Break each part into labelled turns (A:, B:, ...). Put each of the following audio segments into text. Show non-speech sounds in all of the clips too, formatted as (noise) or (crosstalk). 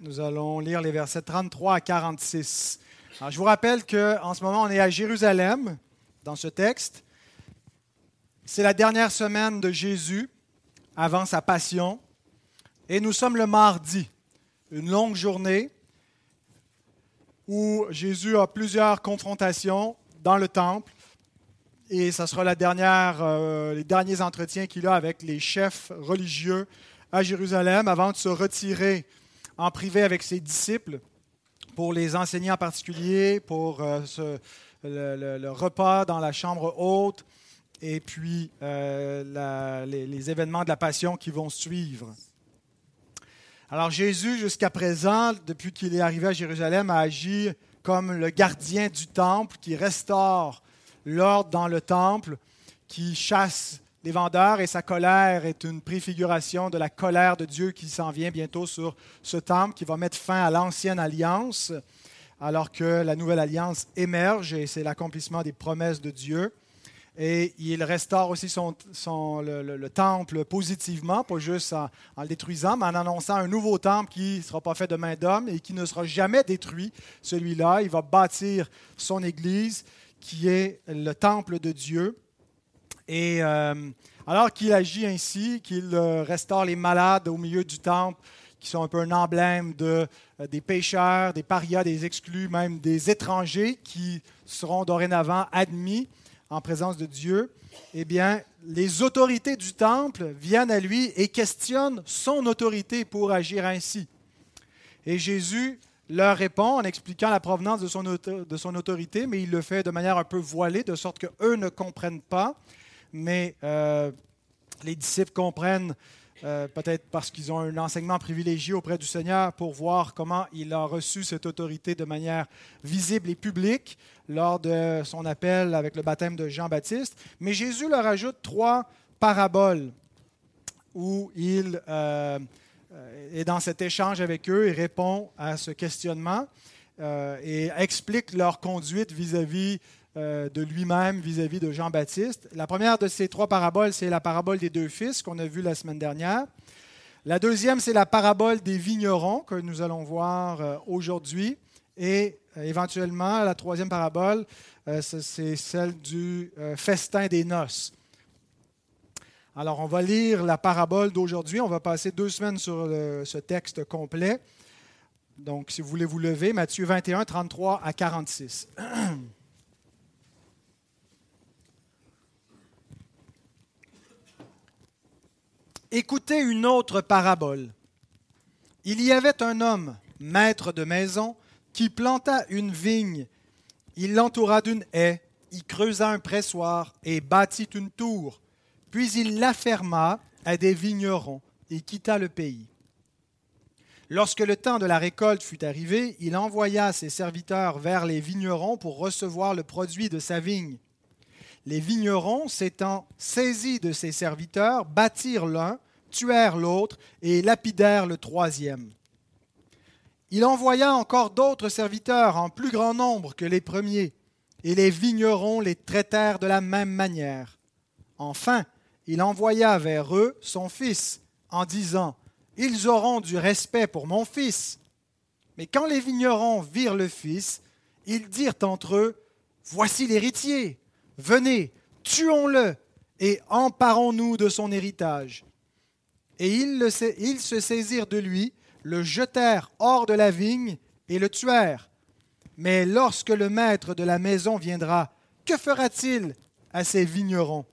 A: Nous allons lire les versets 33 à 46. Alors, je vous rappelle qu'en ce moment, on est à Jérusalem dans ce texte. C'est la dernière semaine de Jésus avant sa passion. Et nous sommes le mardi, une longue journée où Jésus a plusieurs confrontations dans le temple. Et ce sera la dernière, euh, les derniers entretiens qu'il a avec les chefs religieux à Jérusalem avant de se retirer en privé avec ses disciples pour les enseigner en particulier, pour euh, le, repas dans la chambre haute et puis euh, les, événements de la passion qui vont suivre. Alors Jésus, jusqu'à présent, depuis qu'il est arrivé à Jérusalem, a agi comme le gardien du temple qui restaure l'ordre dans le temple, qui chasse les vendeurs et sa colère est une préfiguration de la colère de Dieu qui s'en vient bientôt sur ce temple, qui va mettre fin à l'ancienne alliance, alors que la nouvelle alliance émerge et c'est l'accomplissement des promesses de Dieu. Et il restaure aussi son, le, temple positivement, pas juste en, en, le détruisant, mais en annonçant un nouveau temple qui ne sera pas fait de main d'homme et qui ne sera jamais détruit. Celui-là, il va bâtir son Église qui est le temple de Dieu. Et euh, alors qu'il agit ainsi, qu'il euh, restaure les malades au milieu du temple, qui sont un peu un emblème de, euh, des pécheurs, des parias, des exclus, même des étrangers qui seront dorénavant admis en présence de Dieu, eh bien, les autorités du temple viennent à lui et questionnent son autorité pour agir ainsi. Et Jésus leur répond en expliquant la provenance de son, de son autorité, mais il le fait de manière un peu voilée, de sorte qu'eux ne comprennent pas mais euh, les disciples comprennent euh, peut-être parce qu'ils ont un enseignement privilégié auprès du Seigneur pour voir comment il a reçu cette autorité de manière visible et publique lors de son appel avec le baptême de Jean-Baptiste. Mais Jésus leur ajoute trois paraboles où il euh, est dans cet échange avec eux et répond à ce questionnement et explique leur conduite vis-à-vis de lui-même vis-à-vis de Jean-Baptiste. La première de ces trois paraboles, c'est la parabole des deux fils qu'on a vue la semaine dernière. La deuxième, c'est la parabole des vignerons que nous allons voir euh, aujourd'hui. Et euh, éventuellement, la troisième parabole, c'est celle du festin des noces. Alors, on va lire la parabole d'aujourd'hui. On va passer deux semaines sur ce texte complet. Donc, si vous voulez vous lever, Matthieu 21, 33 à 46. (clears throat) Écoutez une autre parabole. Il y avait un homme, maître de maison, qui planta une vigne. Il l'entoura d'une haie, y creusa un pressoir et bâtit une tour. Puis il la ferma à des vignerons et quitta le pays. Lorsque le temps de la récolte fut arrivé, il envoya ses serviteurs vers les vignerons pour recevoir le produit de sa vigne. Les vignerons, s'étant saisis de ses serviteurs, bâtirent l'un, tuèrent l'autre et lapidèrent le troisième. Il envoya encore d'autres serviteurs en plus grand nombre que les premiers, et les vignerons les traitèrent de la même manière. Enfin, il envoya vers eux son fils, en disant, Ils auront du respect pour mon fils. Mais quand les vignerons virent le fils, ils dirent entre eux, Voici l'héritier, Venez, tuons-le et emparons-nous de son héritage. Et ils, se saisirent de lui, le jetèrent hors de la vigne et le tuèrent. Mais lorsque le maître de la maison viendra, que fera-t-il à ces vignerons?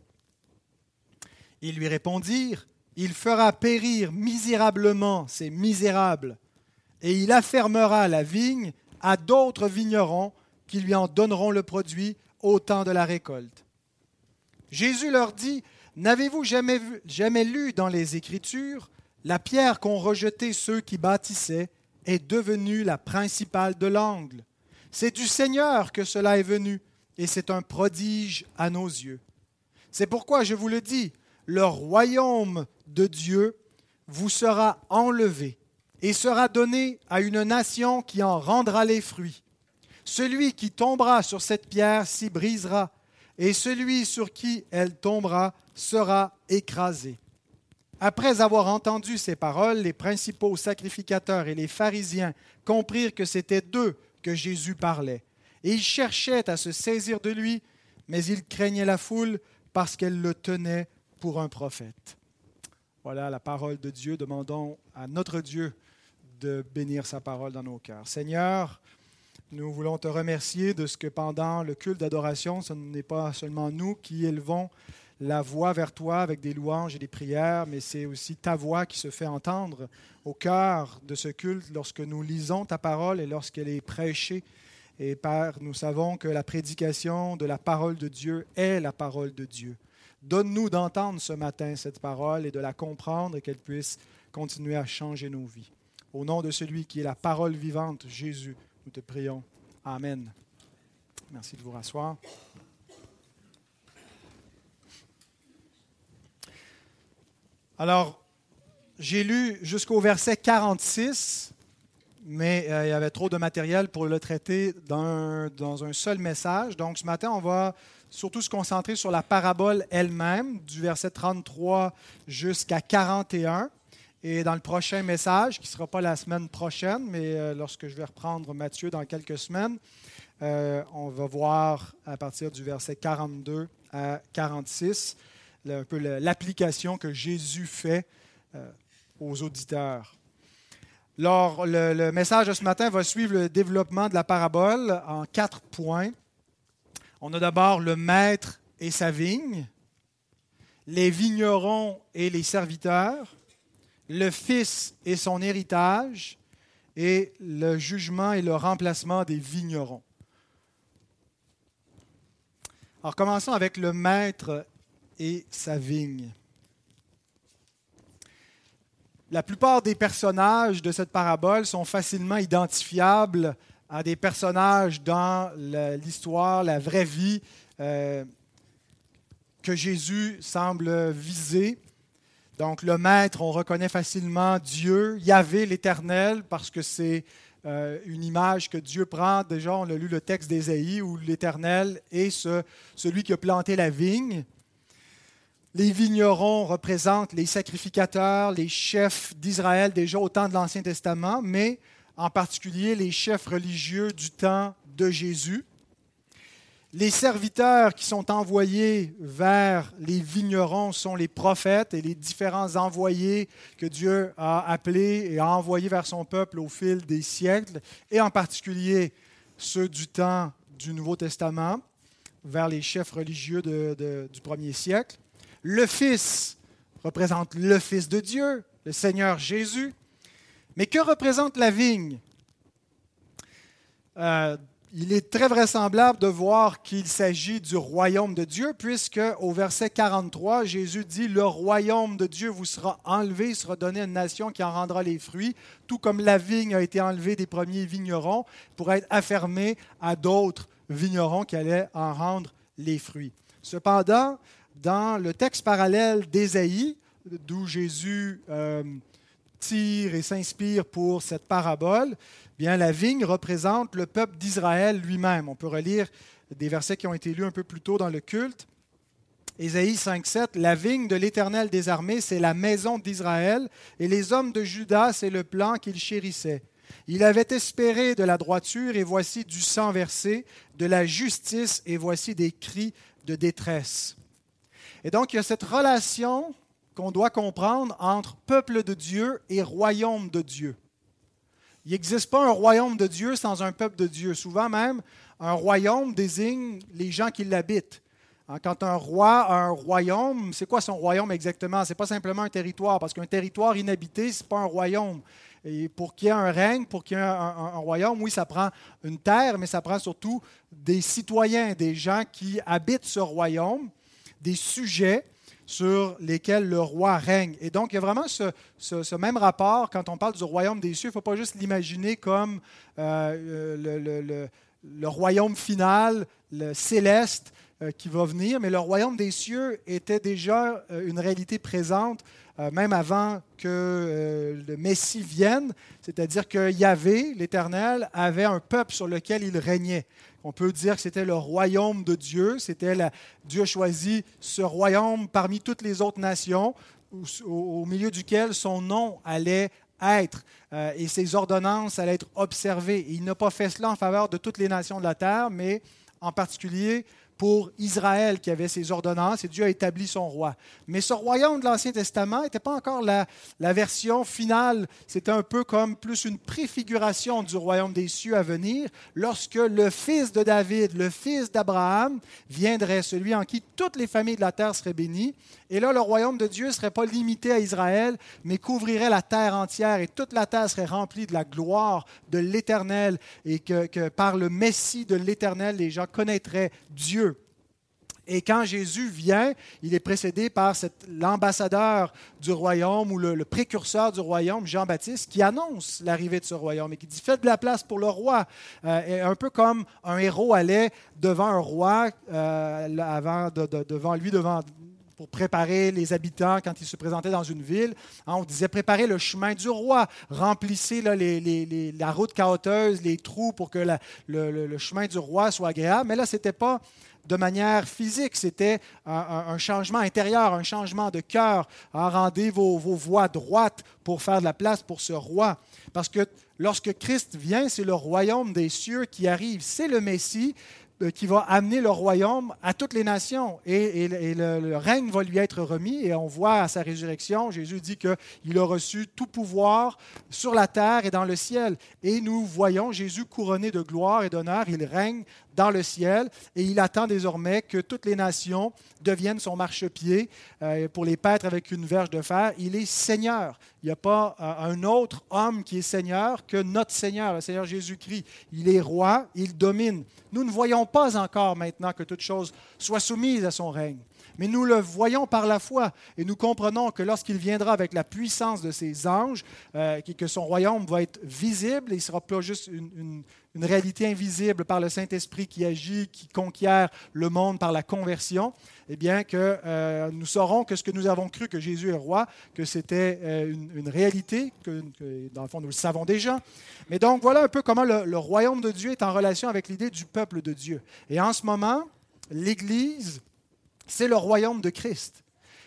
A: Ils lui répondirent, Il fera périr misérablement ces misérables, et il affermera la vigne à d'autres vignerons qui lui en donneront le produit au temps de la récolte. Jésus leur dit, N'avez-vous jamais, jamais lu dans les Écritures la pierre qu'ont rejetée ceux qui bâtissaient est devenue la principale de l'angle C'est du Seigneur que cela est venu, et c'est un prodige à nos yeux. C'est pourquoi je vous le dis, le royaume de Dieu vous sera enlevé et sera donné à une nation qui en rendra les fruits. Celui qui tombera sur cette pierre s'y brisera, et celui sur qui elle tombera sera écrasé. Après avoir entendu ces paroles, les principaux sacrificateurs et les pharisiens comprirent que c'était d'eux que Jésus parlait. Et ils cherchaient à se saisir de lui, mais ils craignaient la foule parce qu'elle le tenait pour un prophète. Voilà la parole de Dieu. Demandons à notre Dieu de bénir sa parole dans nos cœurs. Seigneur, nous voulons te remercier de ce que pendant le culte d'adoration, ce n'est pas seulement nous qui élevons la voix vers toi avec des louanges et des prières, mais c'est aussi ta voix qui se fait entendre au cœur de ce culte lorsque nous lisons ta parole et lorsqu'elle est prêchée. Et Père, nous savons que la prédication de la parole de Dieu est la parole de Dieu. Donne-nous d'entendre ce matin cette parole et de la comprendre et qu'elle puisse continuer à changer nos vies. Au nom de celui qui est la parole vivante, Jésus, nous te prions. Amen. Merci de vous rasseoir. Alors, j'ai lu jusqu'au verset 46, mais euh, il y avait trop de matériel pour le traiter dans dans un seul message. Donc, ce matin, on va surtout se concentrer sur la parabole elle-même, du verset 33 jusqu'à 41. Et dans le prochain message, qui ne sera pas la semaine prochaine, mais euh, lorsque je vais reprendre Matthieu dans quelques semaines, euh, on va voir à partir du verset 42 à 46 un peu l'application que Jésus fait euh, aux auditeurs. Alors, le, message de ce matin va suivre le développement de la parabole en quatre points. On a d'abord le maître et sa vigne, les vignerons et les serviteurs, le fils et son héritage, et le jugement et le remplacement des vignerons. Alors commençons avec le maître et sa vigne. La plupart des personnages de cette parabole sont facilement identifiables à des personnages dans l'histoire, la vraie vie euh, que Jésus semble viser. Donc le maître, on reconnaît facilement Dieu, Yahvé l'Éternel, parce que c'est euh, une image que Dieu prend. Déjà, on a lu le texte d'Ésaïe où l'Éternel est ce, celui qui a planté la vigne. Les vignerons représentent les sacrificateurs, les chefs d'Israël déjà au temps de l'Ancien Testament, mais en particulier les chefs religieux du temps de Jésus. Les serviteurs qui sont envoyés vers les vignerons sont les prophètes et les différents envoyés que Dieu a appelés et a envoyés vers son peuple au fil des siècles, et en particulier ceux du temps du Nouveau Testament, vers les chefs religieux du premier siècle. Le Fils représente le Fils de Dieu, le Seigneur Jésus. Mais que représente la vigne? Euh, Il est très vraisemblable de voir qu'il s'agit du royaume de Dieu, puisque au verset 43, Jésus dit, Le royaume de Dieu vous sera enlevé, il sera donné à une nation qui en rendra les fruits, tout comme la vigne a été enlevée des premiers vignerons pour être affermée à d'autres vignerons qui allaient en rendre les fruits. Cependant, dans le texte parallèle d'Ésaïe, d'où Jésus euh, tire et s'inspire pour cette parabole, bien la vigne représente le peuple d'Israël lui-même. On peut relire des versets qui ont été lus un peu plus tôt dans le culte. Ésaïe 5.7, la vigne de l'Éternel des armées, c'est la maison d'Israël, et les hommes de Juda, c'est le plan qu'il chérissait. Il avait espéré de la droiture, et voici du sang versé, de la justice, et voici des cris de détresse. Et donc, il y a cette relation qu'on doit comprendre entre peuple de Dieu et royaume de Dieu. Il n'existe pas un royaume de Dieu sans un peuple de Dieu. Souvent même, un royaume désigne les gens qui l'habitent. Hein, quand un roi a un royaume, c'est quoi son royaume exactement? Ce n'est pas simplement un territoire, parce qu'un territoire inhabité, ce n'est pas un royaume. Et pour qu'il y ait un règne, pour qu'il y ait un, un, royaume, oui, ça prend une terre, mais ça prend surtout des citoyens, des gens qui habitent ce royaume des sujets sur lesquels le roi règne. Et donc, il y a vraiment ce, même rapport quand on parle du royaume des cieux. Il ne faut pas juste l'imaginer comme euh, le, le, royaume final, le céleste euh, qui va venir, mais le royaume des cieux était déjà euh, une réalité présente même avant que le Messie vienne, c'est-à-dire que Yahvé, l'Éternel, avait un peuple sur lequel il régnait. On peut dire que c'était le royaume de Dieu. C'était Dieu a choisi ce royaume parmi toutes les autres nations au, milieu duquel son nom allait être euh, et ses ordonnances allaient être observées. il n'a pas fait cela en faveur de toutes les nations de la terre, mais en particulier pour Israël qui avait ses ordonnances et Dieu a établi son roi. Mais ce royaume de l'Ancien Testament n'était pas encore la, version finale. C'était un peu comme plus une préfiguration du royaume des cieux à venir lorsque le fils de David, le fils d'Abraham, viendrait, celui en qui toutes les familles de la terre seraient bénies. Et là, le royaume de Dieu ne serait pas limité à Israël, mais couvrirait la terre entière et toute la terre serait remplie de la gloire de l'Éternel et que, que par le Messie de l'Éternel, les gens connaîtraient Dieu. Et quand Jésus vient, il est précédé par l'ambassadeur du royaume ou le, précurseur du royaume, Jean-Baptiste, qui annonce l'arrivée de ce royaume et qui dit Faites de la place pour le roi. Euh, un peu comme un héros allait devant un roi, euh, avant, devant lui, devant, pour préparer les habitants quand ils se présentaient dans une ville. Hein, on disait préparez le chemin du roi, remplissez la route caoteuse, les trous pour que le, le, chemin du roi soit agréable. Mais là, ce n'était pas de manière physique, c'était un, changement intérieur, un changement de cœur. à rendez vos, vos voies droites pour faire de la place pour ce roi. Parce que lorsque Christ vient, c'est le royaume des cieux qui arrive. C'est le Messie, euh, qui va amener le royaume à toutes les nations et, le, règne va lui être remis. Et on voit à sa résurrection, Jésus dit qu'il a reçu tout pouvoir sur la terre et dans le ciel. Et nous voyons Jésus couronné de gloire et d'honneur. Il règne dans le ciel et il attend désormais que toutes les nations deviennent son marchepied euh, pour les paître avec une verge de fer. Il est Seigneur. Il n'y a pas euh, un autre homme qui est Seigneur que notre Seigneur, le Seigneur Jésus-Christ. Il est roi, il domine. Nous ne voyons pas encore maintenant que toute chose soit soumise à son règne. Mais nous le voyons par la foi et nous comprenons que lorsqu'il viendra avec la puissance de ses anges, euh, que son royaume va être visible, et il ne sera pas juste une, réalité invisible par le Saint-Esprit qui agit, qui conquiert le monde par la conversion, eh bien que euh, nous saurons que ce que nous avons cru que Jésus est roi, que c'était euh, une, réalité, que, dans le fond nous le savons déjà. Mais donc voilà un peu comment le royaume de Dieu est en relation avec l'idée du peuple de Dieu. Et en ce moment, l'Église, c'est le royaume de Christ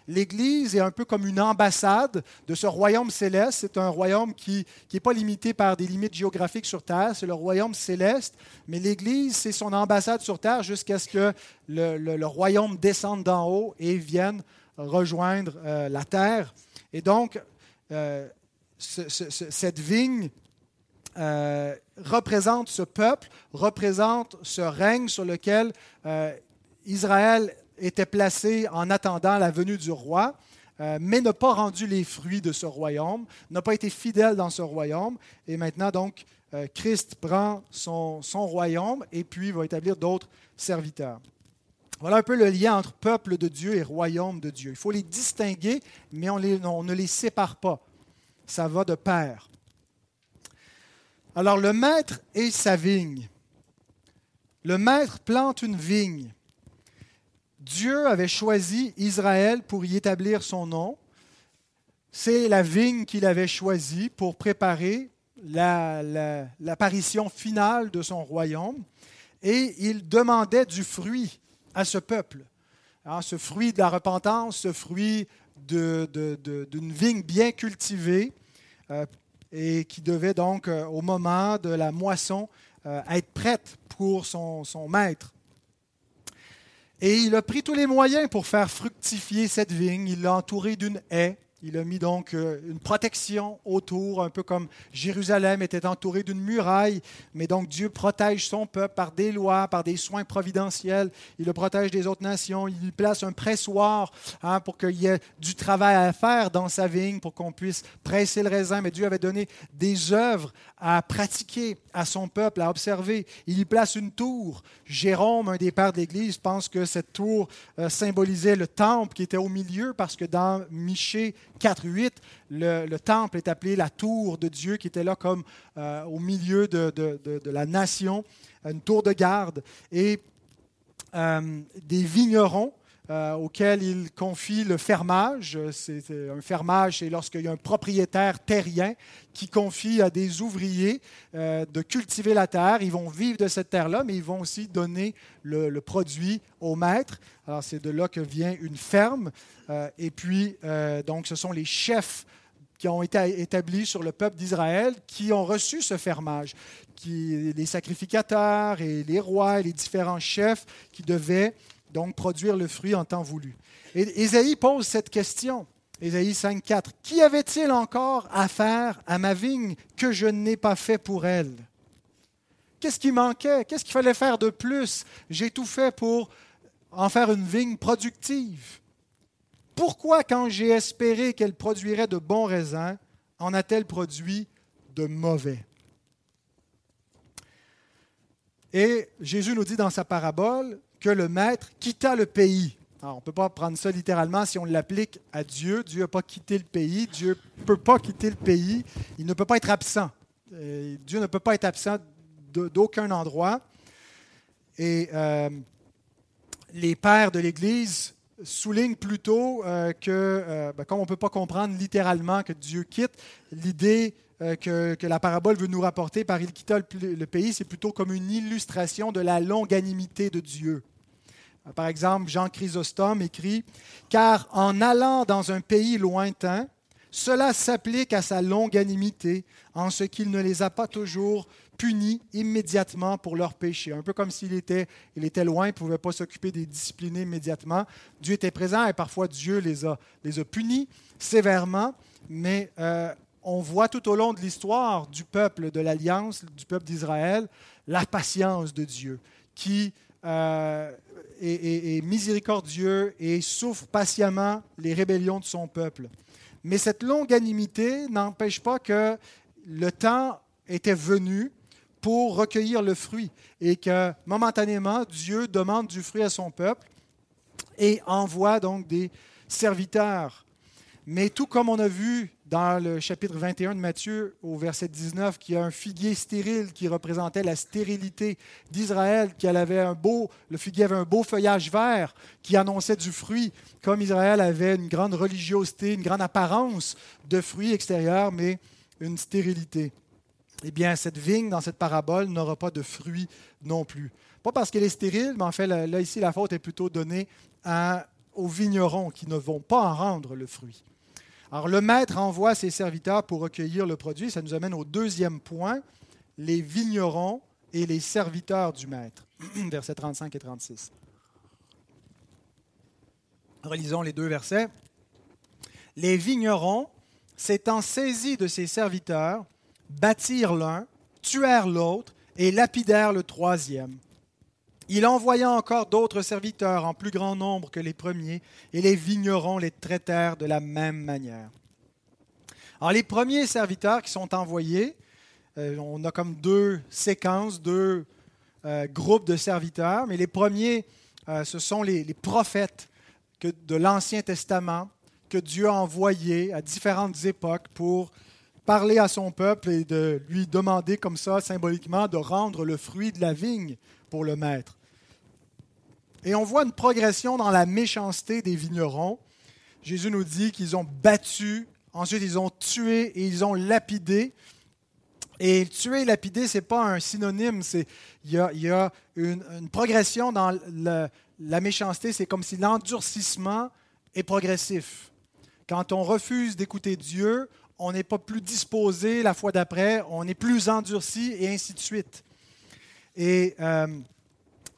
A: l'Église est un peu comme une ambassade de ce royaume céleste. C'est un royaume qui n'est pas limité par des limites géographiques sur Terre, c'est le royaume céleste, mais l'Église, c'est son ambassade sur Terre jusqu'à ce que le, royaume descende d'en haut et vienne rejoindre euh, la Terre. Et donc, euh, cette vigne euh, représente ce peuple, représente ce règne sur lequel Israël était placé en attendant la venue du roi, euh, mais n'a pas rendu les fruits de ce royaume, n'a pas été fidèle dans ce royaume. Et maintenant, donc, euh, Christ prend son, son, royaume et puis va établir d'autres serviteurs. Voilà un peu le lien entre peuple de Dieu et royaume de Dieu. Il faut les distinguer, mais on, on ne les sépare pas. Ça va de pair. Alors, le maître et sa vigne. Le maître plante une vigne. Dieu avait choisi Israël pour y établir son nom. C'est la vigne qu'il avait choisie pour préparer l'apparition finale de son royaume. Et il demandait du fruit à ce peuple. Hein, ce fruit de la repentance, ce fruit d'une vigne bien cultivée euh, et qui devait donc, euh, au moment de la moisson, euh, être prête pour son maître. Et il a pris tous les moyens pour faire fructifier cette vigne. Il l'a entourée d'une haie. Il a mis donc euh, une protection autour, un peu comme Jérusalem était entourée d'une muraille. Mais donc Dieu protège son peuple par des lois, par des soins providentiels. Il le protège des autres nations. Il place un pressoir hein, pour qu'il y ait du travail à faire dans sa vigne, pour qu'on puisse presser le raisin. Mais Dieu avait donné des œuvres à pratiquer à son peuple, à observer. Il y place une tour. Jérôme, un des pères de l'Église, pense que cette tour euh, symbolisait le temple qui était au milieu, parce que dans Michée 4.8, le, le temple est appelé la tour de Dieu, qui était là comme euh, au milieu de, la nation, une tour de garde. Et euh, des vignerons euh, auquel il confie le fermage. C'est, un fermage, c'est lorsqu'il y a un propriétaire terrien qui confie à des ouvriers euh, de cultiver la terre. Ils vont vivre de cette terre-là, mais ils vont aussi donner le, produit au maître. Alors c'est de là que vient une ferme. Euh, et puis, donc, ce sont les chefs qui ont été établis sur le peuple d'Israël qui ont reçu ce fermage, qui, les sacrificateurs et les rois et les différents chefs qui devaient donc produire le fruit en temps voulu. Et Ésaïe pose cette question, Ésaïe 5.4, Qui avait-il encore à faire à ma vigne que je n'ai pas fait pour elle? Qu'est-ce qui manquait? Qu'est-ce qu'il fallait faire de plus? J'ai tout fait pour en faire une vigne productive. Pourquoi, quand j'ai espéré qu'elle produirait de bons raisins, en a-t-elle produit de mauvais? Et Jésus nous dit dans sa parabole, que le maître quitta le pays. on ne peut pas prendre ça littéralement si on l'applique à Dieu. Dieu n'a pas quitté le pays. Dieu ne peut pas quitter le pays. Il ne peut pas être absent. Euh, Dieu ne peut pas être absent d'aucun endroit. Et euh, les pères de l'Église soulignent plutôt euh, que, ben, comme on ne peut pas comprendre littéralement que Dieu quitte, l'idée que, la parabole veut nous rapporter par il quitta le pays, c'est plutôt comme une illustration de la longanimité de Dieu. Par exemple, Jean Chrysostome écrit Car en allant dans un pays lointain, cela s'applique à sa longanimité, en ce qu'il ne les a pas toujours punis immédiatement pour leurs péchés. Un peu comme s'il était, il était loin, il ne pouvait pas s'occuper des disciplinés immédiatement. Dieu était présent et parfois Dieu les a, les a punis sévèrement, mais euh, on voit tout au long de l'histoire du peuple de l'Alliance, du peuple d'Israël, la patience de Dieu qui euh, est, miséricordieux et souffre patiemment les rébellions de son peuple. Mais cette longanimité n'empêche pas que le temps était venu pour recueillir le fruit et que momentanément, Dieu demande du fruit à son peuple et envoie donc des serviteurs. Mais tout comme on a vu dans le chapitre 21 de Matthieu, au verset 19, qu'il y a un figuier stérile qui représentait la stérilité d'Israël, qu'elle avait un beau, le figuier avait un beau feuillage vert qui annonçait du fruit, comme Israël avait une grande religiosité, une grande apparence de fruits extérieurs, mais une stérilité. Eh bien, cette vigne, dans cette parabole, n'aura pas de fruits non plus. Pas parce qu'elle est stérile, mais en fait, là, ici, la faute est plutôt donnée aux vignerons qui ne vont pas en rendre le fruit. Alors le maître envoie ses serviteurs pour recueillir le produit. Ça nous amène au deuxième point, les vignerons et les serviteurs du maître. (clears throat) Versets 35 et 36. Relisons les deux versets. Les vignerons, s'étant saisis de ses serviteurs, bâtirent l'un, tuèrent l'autre et lapidèrent le troisième. Il envoya encore d'autres serviteurs en plus grand nombre que les premiers, et les vignerons les traitèrent de la même manière. Alors les premiers serviteurs qui sont envoyés, euh, on a comme deux séquences, deux euh, groupes de serviteurs, mais les premiers, euh, ce sont les, les prophètes de l'Ancien Testament que Dieu a envoyés à différentes époques pour parler à son peuple et de lui demander comme ça symboliquement de rendre le fruit de la vigne pour le maître. Et on voit une progression dans la méchanceté des vignerons. Jésus nous dit qu'ils ont battu, ensuite ils ont tué et ils ont lapidé. Et tuer et lapider, ce n'est pas un synonyme, il y a, une, progression dans la méchanceté, c'est comme si l'endurcissement est progressif. Quand on refuse d'écouter Dieu, on n'est pas plus disposé la fois d'après, on est plus endurci et ainsi de suite. Et euh,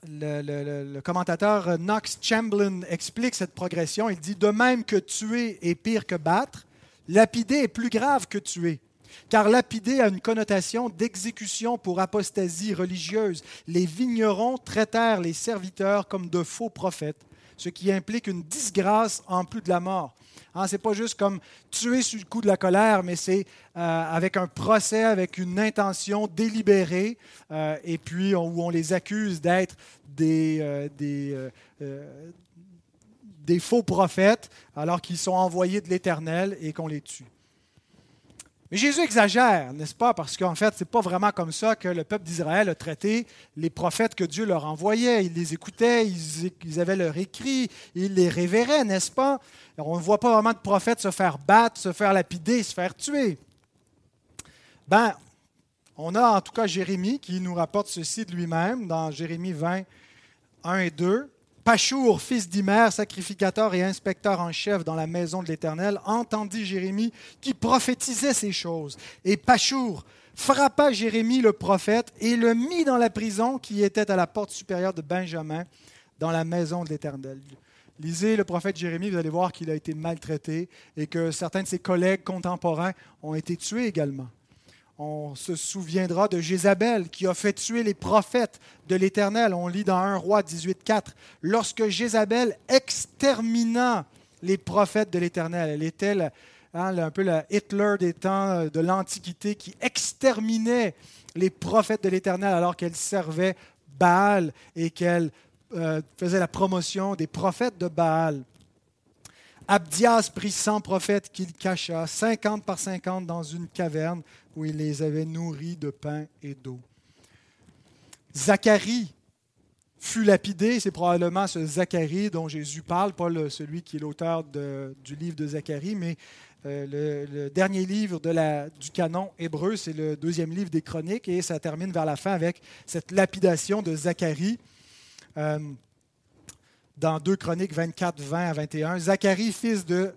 A: le, commentateur Knox Chamberlain explique cette progression. Il dit De même que tuer est pire que battre, lapider est plus grave que tuer. Car lapider a une connotation d'exécution pour apostasie religieuse. Les vignerons traitèrent les serviteurs comme de faux prophètes, ce qui implique une disgrâce en plus de la mort. Hein, ce n'est pas juste comme tuer sur le coup de la colère, mais c'est euh, avec un procès, avec une intention délibérée, euh, et puis où on les accuse d'être euh, des, faux prophètes, alors qu'ils sont envoyés de l'Éternel et qu'on les tue. Mais Jésus exagère, n'est-ce pas? Parce qu'en fait, ce n'est pas vraiment comme ça que le peuple d'Israël a traité les prophètes que Dieu leur envoyait. Ils les écoutaient, ils, avaient leur écrit, ils les révéraient, n'est-ce pas? on ne voit pas vraiment de prophètes se faire battre, se faire lapider, se faire tuer. Ben, on a en tout cas Jérémie qui nous rapporte ceci de lui-même dans Jérémie 20, 1 et 2. Pachour, fils d'Imer, sacrificateur et inspecteur en chef dans la maison de l'Éternel, entendit Jérémie qui prophétisait ces choses. Et Pachour frappa Jérémie le prophète et le mit dans la prison qui était à la porte supérieure de Benjamin, dans la maison de l'Éternel. Lisez le prophète Jérémie, vous allez voir qu'il a été maltraité et que certains de ses collègues contemporains ont été tués également. On se souviendra de Jézabel qui a fait tuer les prophètes de l'Éternel. On lit dans 1 roi 18.4. Lorsque Jézabel extermina les prophètes de l'Éternel, elle était hein, un peu la Hitler des temps euh, de l'Antiquité qui exterminait les prophètes de l'Éternel alors qu'elle servait Baal et qu'elle euh, faisait la promotion des prophètes de Baal. Abdias prit 100 prophètes qu'il cacha, 50 par 50 dans une caverne où il les avait nourris de pain et d'eau. Zacharie fut lapidé, c'est probablement ce Zacharie dont Jésus parle, pas celui qui est l'auteur du livre de Zacharie, mais euh, le, dernier livre du canon hébreu, c'est le deuxième livre des chroniques, et ça termine vers la fin avec cette lapidation de Zacharie. Euh, dans 2 Chroniques 24, 20 à 21. Zacharie, fils de,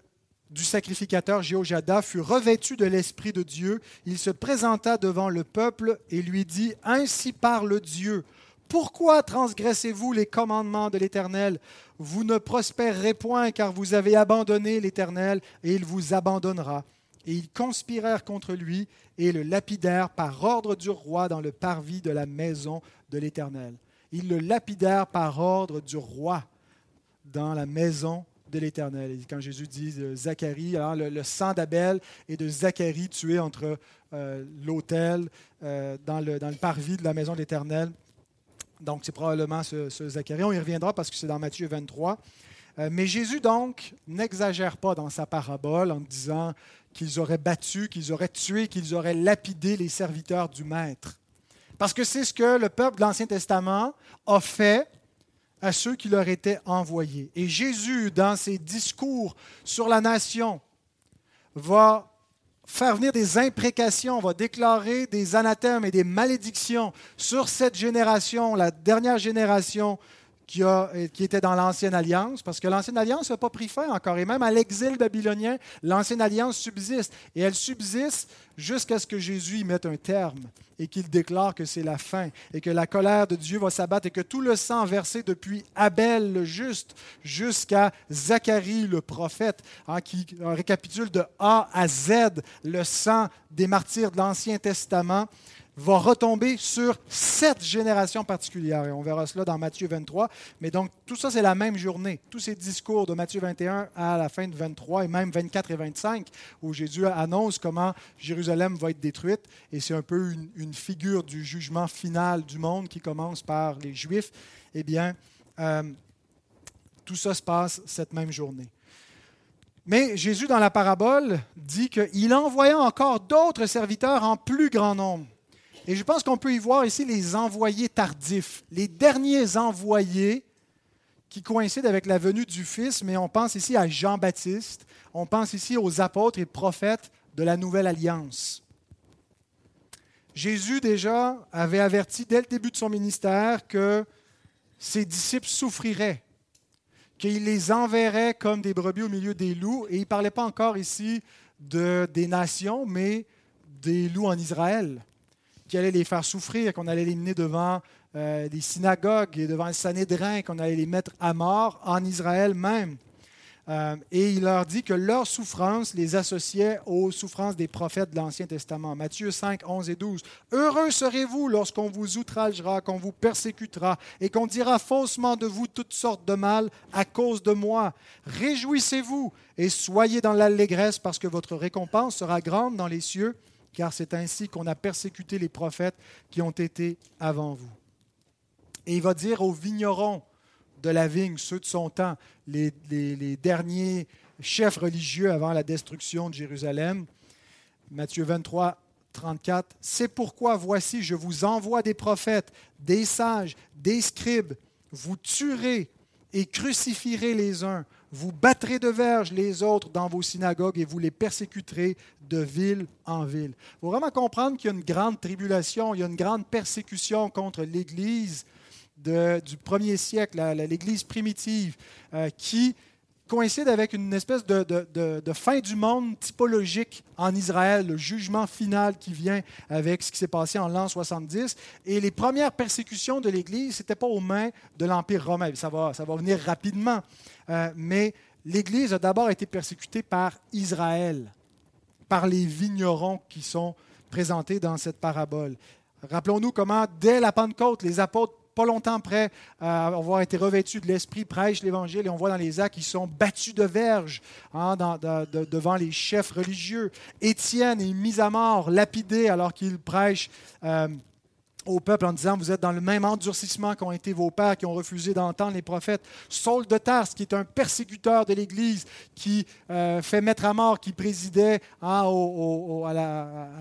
A: du sacrificateur Jéhojada, fut revêtu de l'Esprit de Dieu. Il se présenta devant le peuple et lui dit, Ainsi parle Dieu. Pourquoi transgressez-vous les commandements de l'Éternel? Vous ne prospérerez point car vous avez abandonné l'Éternel et il vous abandonnera. Et ils conspirèrent contre lui et le lapidèrent par ordre du roi dans le parvis de la maison de l'Éternel. Ils le lapidèrent par ordre du roi dans la maison de l'Éternel. Quand Jésus dit Zacharie, alors le, sang d'Abel et de Zacharie tué entre euh, l'autel euh, dans, le, dans le parvis de la maison de l'Éternel. Donc, c'est probablement ce, Zacharie. On y reviendra parce que c'est dans Matthieu 23. Euh, mais Jésus, donc, n'exagère pas dans sa parabole en disant qu'ils auraient battu, qu'ils auraient tué, qu'ils auraient lapidé les serviteurs du Maître. Parce que c'est ce que le peuple de l'Ancien Testament a fait à ceux qui leur étaient envoyés. Et Jésus, dans ses discours sur la nation, va faire venir des imprécations, va déclarer des anathèmes et des malédictions sur cette génération, la dernière génération qui, a, qui était dans l'Ancienne Alliance, parce que l'Ancienne Alliance n'a pas pris fin encore, et même à l'exil babylonien, l'Ancienne Alliance subsiste, et elle subsiste jusqu'à ce que Jésus y mette un terme et qu'il déclare que c'est la fin et que la colère de Dieu va s'abattre et que tout le sang versé depuis Abel le juste jusqu'à Zacharie le prophète, hein, qui récapitule de A à Z le sang des martyrs de l'Ancien Testament, va retomber sur cette génération particulière. Et on verra cela dans Matthieu 23. Mais donc, tout ça, c'est la même journée. Tous ces discours de Matthieu 21 à la fin de 23 et même 24 et 25, où Jésus annonce comment Jérusalem va être détruite. Et c'est un peu une, figure du jugement final du monde qui commence par les Juifs. Eh bien, euh, tout ça se passe cette même journée. Mais Jésus, dans la parabole, dit qu'il envoya encore d'autres serviteurs en plus grand nombre. Et je pense qu'on peut y voir ici les envoyés tardifs, les derniers envoyés qui coïncident avec la venue du Fils, mais on pense ici à Jean-Baptiste, on pense ici aux apôtres et prophètes de la Nouvelle Alliance. Jésus déjà avait averti dès le début de son ministère que ses disciples souffriraient, qu'il les enverrait comme des brebis au milieu des loups, et il ne parlait pas encore ici de, des nations, mais des loups en Israël qui allait les faire souffrir, qu'on allait les mener devant euh, les synagogues et devant le Sanhédrin, qu'on allait les mettre à mort en Israël même. Euh, et il leur dit que leurs souffrances les associait aux souffrances des prophètes de l'Ancien Testament. Matthieu 5, 11 et 12. Heureux serez-vous lorsqu'on vous outragera, qu'on vous persécutera et qu'on dira faussement de vous toutes sortes de mal à cause de moi. Réjouissez-vous et soyez dans l'allégresse parce que votre récompense sera grande dans les cieux car c'est ainsi qu'on a persécuté les prophètes qui ont été avant vous. Et il va dire aux vignerons de la vigne, ceux de son temps, les, derniers chefs religieux avant la destruction de Jérusalem, Matthieu 23, 34, C'est pourquoi voici, je vous envoie des prophètes, des sages, des scribes. Vous tuerez et crucifierez les uns, vous battrez de verge les autres dans vos synagogues et vous les persécuterez de ville en ville. Il faut vraiment comprendre qu'il y a une grande tribulation, il y a une grande persécution contre l'Église du premier siècle, l'Église primitive, euh, qui coïncide avec une espèce de, fin du monde typologique en Israël, le jugement final qui vient avec ce qui s'est passé en l'an 70. Et les premières persécutions de l'Église, ce n'était pas aux mains de l'Empire romain. Ça va, ça va venir rapidement. Euh, mais l'Église a d'abord été persécutée par Israël, par les vignerons qui sont présentés dans cette parabole. Rappelons-nous comment, dès la Pentecôte, les apôtres pas longtemps après avoir été revêtus de l'Esprit, prêchent l'Évangile et on voit dans les actes qu'ils sont battus de verge hein, devant les chefs religieux. Étienne est mis à mort, lapidé alors qu'il prêche. Au peuple en disant, vous êtes dans le même endurcissement qu'ont été vos pères qui ont refusé d'entendre les prophètes. Saul de Tarse, qui est un persécuteur de l'Église, qui euh, fait mettre à mort, qui présidait hein, à,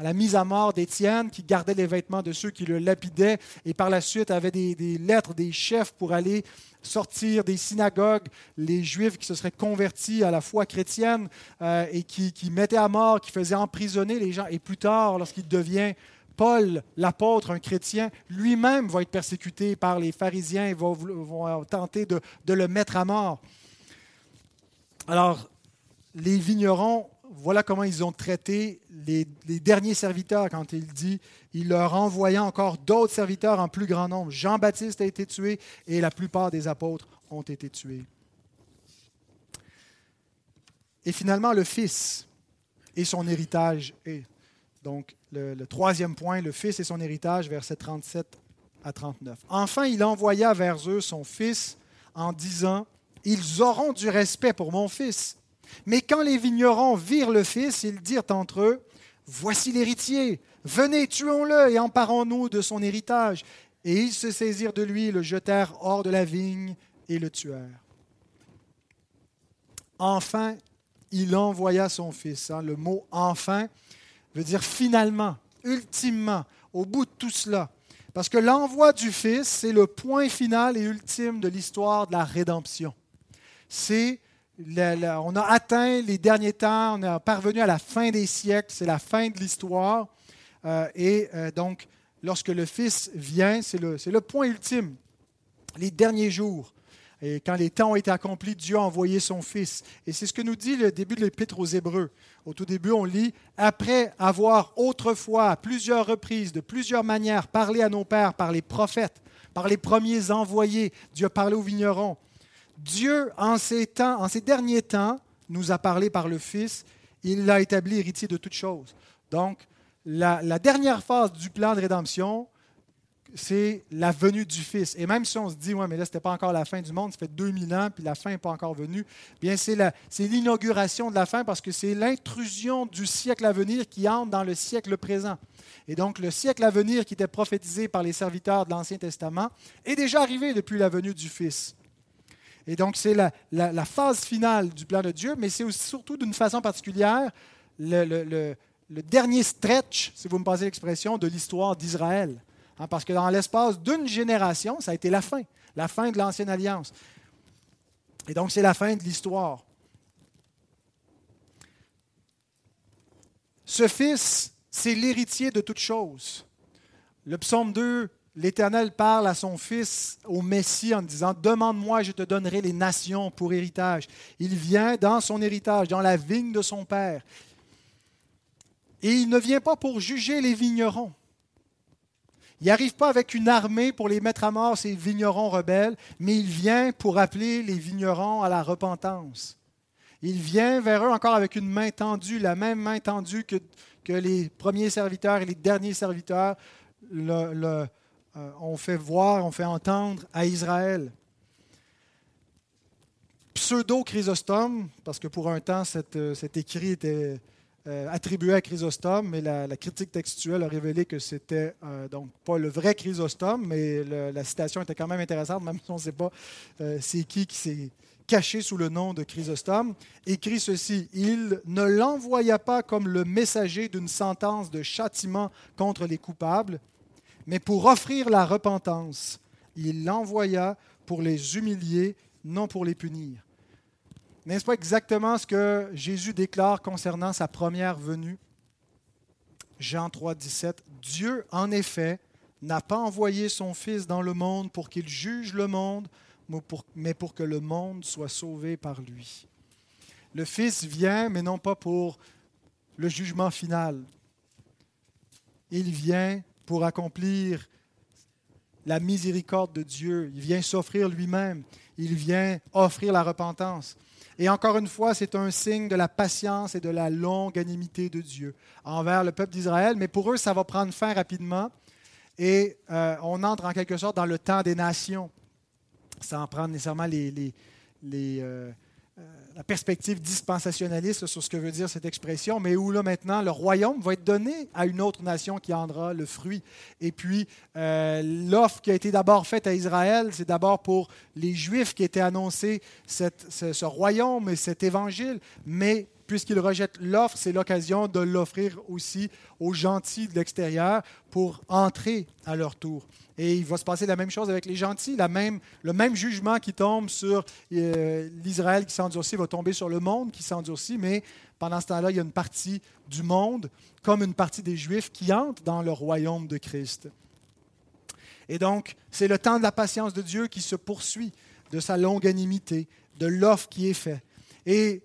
A: la, mise à mort d'Étienne, qui gardait les vêtements de ceux qui le lapidaient, et par la suite avait des, lettres des chefs pour aller sortir des synagogues les Juifs qui se seraient convertis à la foi chrétienne euh, et qui mettaient à mort, qui faisaient emprisonner les gens. Et plus tard, lorsqu'il devient Paul, l'apôtre, un chrétien, lui-même va être persécuté par les pharisiens et vont, vont tenter de, le mettre à mort. Alors, les vignerons, voilà comment ils ont traité les, derniers serviteurs quand il dit, il leur envoya encore d'autres serviteurs en plus grand nombre. Jean-Baptiste a été tué et la plupart des apôtres ont été tués. Et finalement, le Fils et son héritage est donc, le, troisième point, le Fils et son héritage, versets 37 à 39. Enfin, il envoya vers eux son Fils en disant, Ils auront du respect pour mon Fils. Mais quand les vignerons virent le Fils, ils dirent entre eux, Voici l'héritier, venez, tuons-le et emparons-nous de son héritage. Et ils se saisirent de lui, le jetèrent hors de la vigne et le tuèrent. Enfin, il envoya son fils. Hein, le mot enfin veut dire finalement, ultimement, au bout de tout cela. Parce que l'envoi du Fils, c'est le point final et ultime de l'histoire de la rédemption. C'est on a atteint les derniers temps, on est parvenu à la fin des siècles, c'est la fin de l'histoire. Euh, et euh, donc, lorsque le Fils vient, c'est le, le point ultime, les derniers jours. Et quand les temps ont été accomplis, Dieu a envoyé son Fils. Et c'est ce que nous dit le début de l'Épître aux Hébreux. Au tout début, on lit Après avoir autrefois, à plusieurs reprises, de plusieurs manières, parlé à nos pères par les prophètes, par les premiers envoyés, Dieu a parlé aux vignerons. Dieu, en ces temps, en ces derniers temps, nous a parlé par le Fils. Il l'a établi héritier de toutes choses. Donc, la, la dernière phase du plan de rédemption, c'est la venue du Fils. Et même si on se dit, ouais, mais là, ce n'était pas encore la fin du monde, ça fait 2000 ans, puis la fin n'est pas encore venue, bien, c'est l'inauguration de la fin parce que c'est l'intrusion du siècle à venir qui entre dans le siècle présent. Et donc, le siècle à venir qui était prophétisé par les serviteurs de l'Ancien Testament est déjà arrivé depuis la venue du Fils. Et donc, c'est la, phase finale du plan de Dieu, mais c'est surtout d'une façon particulière le, le dernier stretch, si vous me passez l'expression, de l'histoire d'Israël. Hein, parce que dans l'espace d'une génération, ça a été la fin, la fin de l'Ancienne Alliance. Et donc, c'est la fin de l'histoire. Ce Fils, c'est l'héritier de toutes choses. Le psaume 2, l'Éternel parle à son Fils, au Messie, en disant, Demande-moi, je te donnerai les nations pour héritage. Il vient dans son héritage, dans la vigne de son Père. Et il ne vient pas pour juger les vignerons. Il n'arrive pas avec une armée pour les mettre à mort, ces vignerons rebelles, mais il vient pour appeler les vignerons à la repentance. Il vient vers eux encore avec une main tendue, la même main tendue que, les premiers serviteurs et les derniers serviteurs euh, ont fait voir, ont fait entendre à Israël. Pseudo-Chrysostome, parce que pour un temps, euh, cet écrit était euh, attribué à Chrysostome, mais la, critique textuelle a révélé que c'était euh, donc pas le vrai Chrysostome, mais la citation était quand même intéressante, même si on ne sait pas euh, c'est qui qui caché sous le nom de Chrysostome, écrit ceci, Il ne l'envoya pas comme le messager d'une sentence de châtiment contre les coupables, mais pour offrir la repentance. Il l'envoya pour les humilier, non pour les punir. N'est-ce pas exactement ce que Jésus déclare concernant sa première venue? Jean 3, 17. Dieu, en effet, n'a pas envoyé son Fils dans le monde pour qu'il juge le monde, mais pour que le monde soit sauvé par lui. Le Fils vient, mais non pas pour le jugement final. Il vient pour accomplir la miséricorde de Dieu. Il vient s'offrir lui-même. Il vient offrir la repentance. Et encore une fois, c'est un signe de la patience et de la longanimité de Dieu envers le peuple d'Israël. Mais pour eux, ça va prendre fin rapidement. Et euh, on entre en quelque sorte dans le temps des nations sans prendre nécessairement les, euh, la perspective dispensationaliste sur ce que veut dire cette expression, mais où là maintenant le royaume va être donné à une autre nation qui en aura le fruit. Et puis euh, l'offre qui a été d'abord faite à Israël, c'est d'abord pour les Juifs qui étaient annoncés cette, ce, ce, royaume et cet évangile, mais puisqu'ils rejettent l'offre, c'est l'occasion de l'offrir aussi aux gentils de l'extérieur pour entrer à leur tour. Et il va se passer la même chose avec les gentils. La même, le même jugement qui tombe sur euh, l'Israël qui s'endurcit va tomber sur le monde qui s'endurcit, mais pendant ce temps-là, il y a une partie du monde, comme une partie des Juifs, qui entre dans le royaume de Christ. Et donc, c'est le temps de la patience de Dieu qui se poursuit, de sa longanimité, de l'offre qui est faite. Et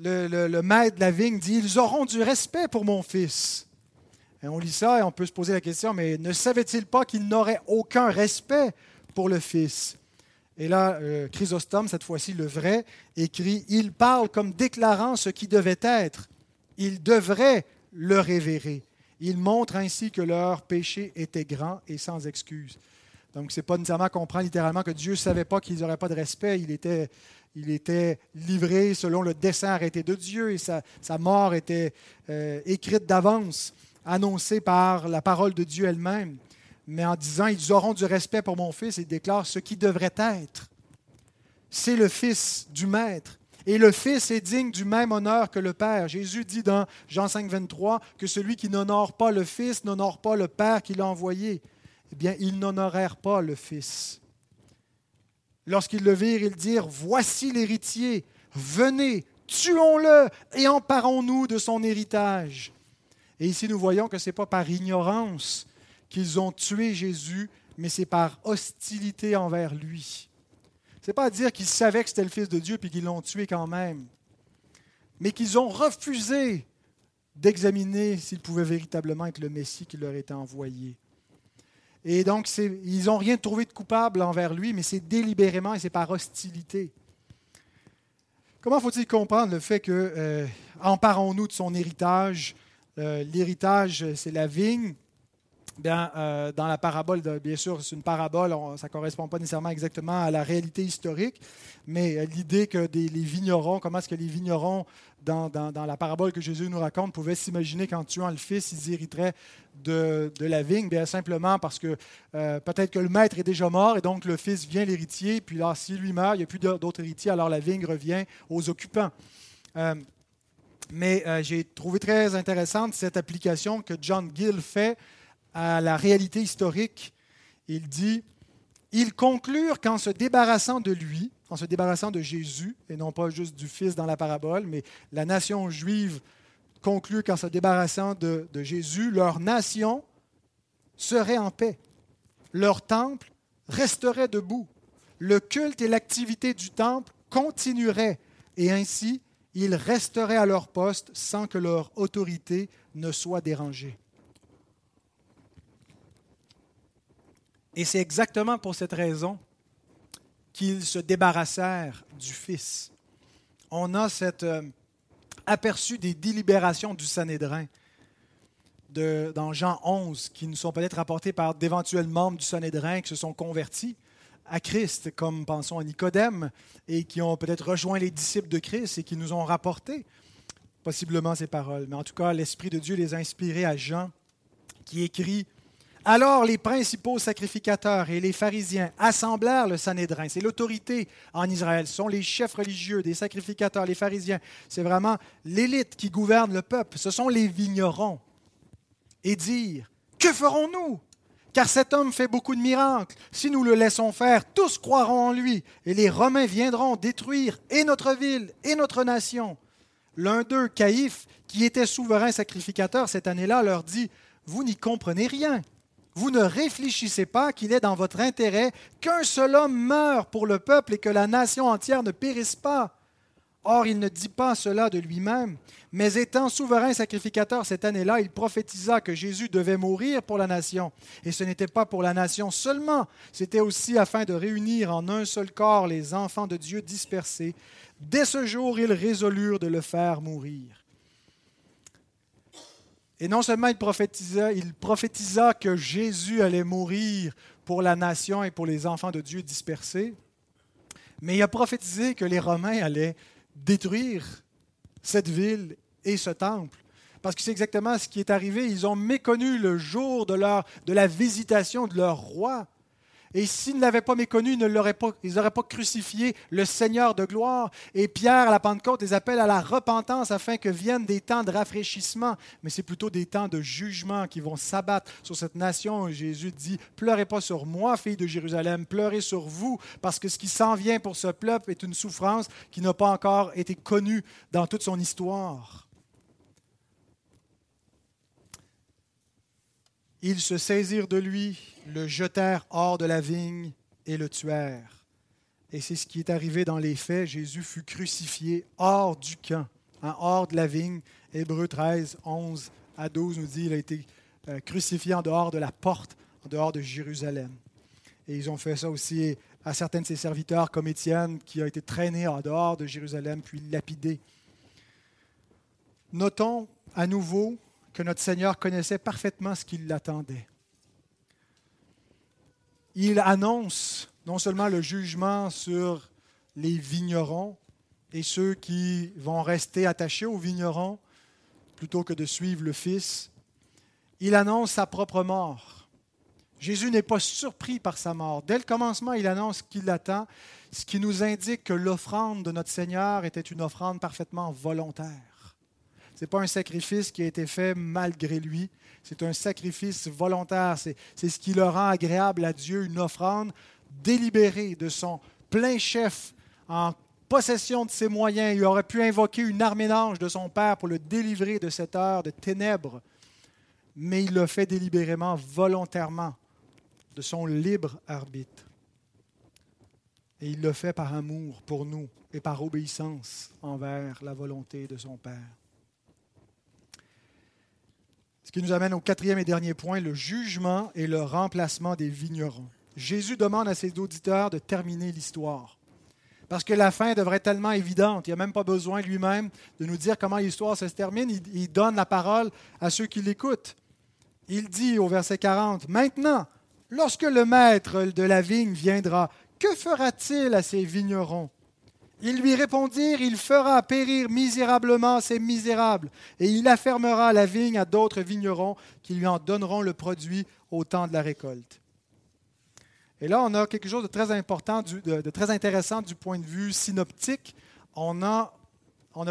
A: le, maître de la vigne dit, ils auront du respect pour mon fils. On lit ça et on peut se poser la question, mais ne savait-il pas qu'il n'aurait aucun respect pour le Fils? Et là, euh, Chrysostome, cette fois-ci le vrai, écrit, Il parle comme déclarant ce qui devait être. Il devrait le révérer. Il montre ainsi que leur péché était grand et sans excuse. Donc, ce n'est pas nécessairement qu'on comprend littéralement que Dieu ne savait pas qu'ils n'auraient pas de respect. Il était, il était livré selon le dessein arrêté de Dieu et sa, mort était euh, écrite d'avance annoncé par la parole de Dieu elle-même, mais en disant, ils auront du respect pour mon fils, il déclare ce qui devrait être. C'est le fils du maître. Et le fils est digne du même honneur que le père. Jésus dit dans Jean 5, 23 que celui qui n'honore pas le fils n'honore pas le père qui l'a envoyé. Eh bien, ils n'honorèrent pas le fils. Lorsqu'ils le virent, ils dirent, voici l'héritier, venez, tuons-le et emparons-nous de son héritage. Et ici, nous voyons que ce n'est pas par ignorance qu'ils ont tué Jésus, mais c'est par hostilité envers lui. Ce n'est pas dire qu'ils savaient que c'était le Fils de Dieu puis qu'ils l'ont tué quand même, mais qu'ils ont refusé d'examiner s'il pouvait véritablement être le Messie qui leur était envoyé. Et donc, ils n'ont rien trouvé de coupable envers lui, mais c'est délibérément et c'est par hostilité. Comment faut-il comprendre le fait que, euh, emparons-nous de son héritage? Euh, l'héritage, c'est la vigne. Bien, euh, dans la parabole, bien sûr, c'est une parabole, ça ne correspond pas nécessairement exactement à la réalité historique, mais euh, l'idée que les vignerons, comment est-ce que les vignerons, dans, la parabole que Jésus nous raconte, pouvaient s'imaginer qu'en tuant le fils, ils hériteraient de, la vigne, bien simplement parce que peut-être que le maître est déjà mort et donc le fils vient l'héritier, puis là, s'il lui meurt, il n'y a plus d'autres héritiers, alors la vigne revient aux occupants. Mais euh, j'ai trouvé très intéressante cette application que John Gill fait à la réalité historique. Il dit Ils conclurent qu'en se débarrassant de lui, en se débarrassant de Jésus, et non pas juste du Fils dans la parabole, mais la nation juive conclut qu'en se débarrassant de, de Jésus, leur nation serait en paix. Leur temple resterait debout. Le culte et l'activité du temple continueraient. Et ainsi, ils resteraient à leur poste sans que leur autorité ne soit dérangée. Et c'est exactement pour cette raison qu'ils se débarrassèrent du Fils. On a cet euh, aperçu des délibérations du Sanhédrin de, dans Jean 11, qui nous sont peut-être rapportés par d'éventuels membres du Sanhédrin qui se sont convertis à Christ, comme pensons à Nicodème, et qui ont peut-être rejoint les disciples de Christ et qui nous ont rapporté possiblement ces paroles. Mais en tout cas, l'Esprit de Dieu les a inspirés à Jean, qui écrit Alors les principaux sacrificateurs et les pharisiens assemblèrent le Sanhédrin. C'est l'autorité en Israël. Ce sont les chefs religieux, des sacrificateurs, les pharisiens. C'est vraiment l'élite qui gouverne le peuple. Ce sont les vignerons. Et dire, que ferons-nous? Car cet homme fait beaucoup de miracles. Si nous le laissons faire, tous croiront en lui. Et les Romains viendront détruire et notre ville et notre nation. L'un d'eux, Caïphe, qui était souverain sacrificateur cette année-là, leur dit, Vous n'y comprenez rien vous ne réfléchissez pas qu'il est dans votre intérêt qu'un seul homme meure pour le peuple et que la nation entière ne périsse pas. Or, il ne dit pas cela de lui-même, mais étant souverain sacrificateur cette année-là, il prophétisa que Jésus devait mourir pour la nation. Et ce n'était pas pour la nation seulement, c'était aussi afin de réunir en un seul corps les enfants de Dieu dispersés. Dès ce jour, ils résolurent de le faire mourir. Et non seulement il prophétisa, que Jésus allait mourir pour la nation et pour les enfants de Dieu dispersés, mais il a prophétisé que les Romains allaient détruire cette ville et ce temple. Parce que c'est exactement ce qui est arrivé. Ils ont méconnu le jour de la visitation de leur roi. Et s'ils ne l'avaient pas méconnu, ils n'auraient pas, crucifié le Seigneur de gloire. Et Pierre, à la Pentecôte, les appelle à la repentance afin que viennent des temps de rafraîchissement. Mais c'est plutôt des temps de jugement qui vont s'abattre sur cette nation. Jésus dit, pleurez pas sur moi, fille de Jérusalem, pleurez sur vous, parce que ce qui s'en vient pour ce peuple est une souffrance qui n'a pas encore été connue dans toute son histoire. Ils se saisirent de lui, le jetèrent hors de la vigne et le tuèrent. Et c'est ce qui est arrivé dans les faits. Jésus fut crucifié hors du camp, hein, hors de la vigne. Hébreu 13, 11 à 12 nous dit qu'il a été euh, crucifié en dehors de la porte, en dehors de Jérusalem. Et ils ont fait ça aussi à certains de ses serviteurs, comme Étienne, qui a été traîné en dehors de Jérusalem, puis lapidé. Notons à nouveau que notre Seigneur connaissait parfaitement ce qui l'attendait. Il annonce non seulement le jugement sur les vignerons et ceux qui vont rester attachés aux vignerons plutôt que de suivre le Fils, il annonce sa propre mort. Jésus n'est pas surpris par sa mort. Dès le commencement, il annonce qu'il l'attend, ce qui nous indique que l'offrande de notre Seigneur était une offrande parfaitement volontaire. Ce n'est pas un sacrifice qui a été fait malgré lui. C'est un sacrifice volontaire. C'est ce qui le rend agréable à Dieu, une offrande délibérée de son plein chef en possession de ses moyens. Il aurait pu invoquer une armée d'anges de son Père pour le délivrer de cette heure de ténèbres. Mais il le fait délibérément, volontairement, de son libre arbitre. Et il le fait par amour pour nous et par obéissance envers la volonté de son Père. Ce qui nous amène au quatrième et dernier point, le jugement et le remplacement des vignerons. Jésus demande à ses auditeurs de terminer l'histoire. Parce que la fin devrait être tellement évidente. Il n'y a même pas besoin lui-même de nous dire comment l'histoire se termine. Il, donne la parole à ceux qui l'écoutent. Il dit au verset 40, Maintenant, lorsque le maître de la vigne viendra, que fera-t-il à ces vignerons? Ils lui répondirent, il fera périr misérablement ces misérables, et il affermera la vigne à d'autres vignerons qui lui en donneront le produit au temps de la récolte. Et là, on a quelque chose de très important, de, très intéressant du point de vue synoptique. On n'a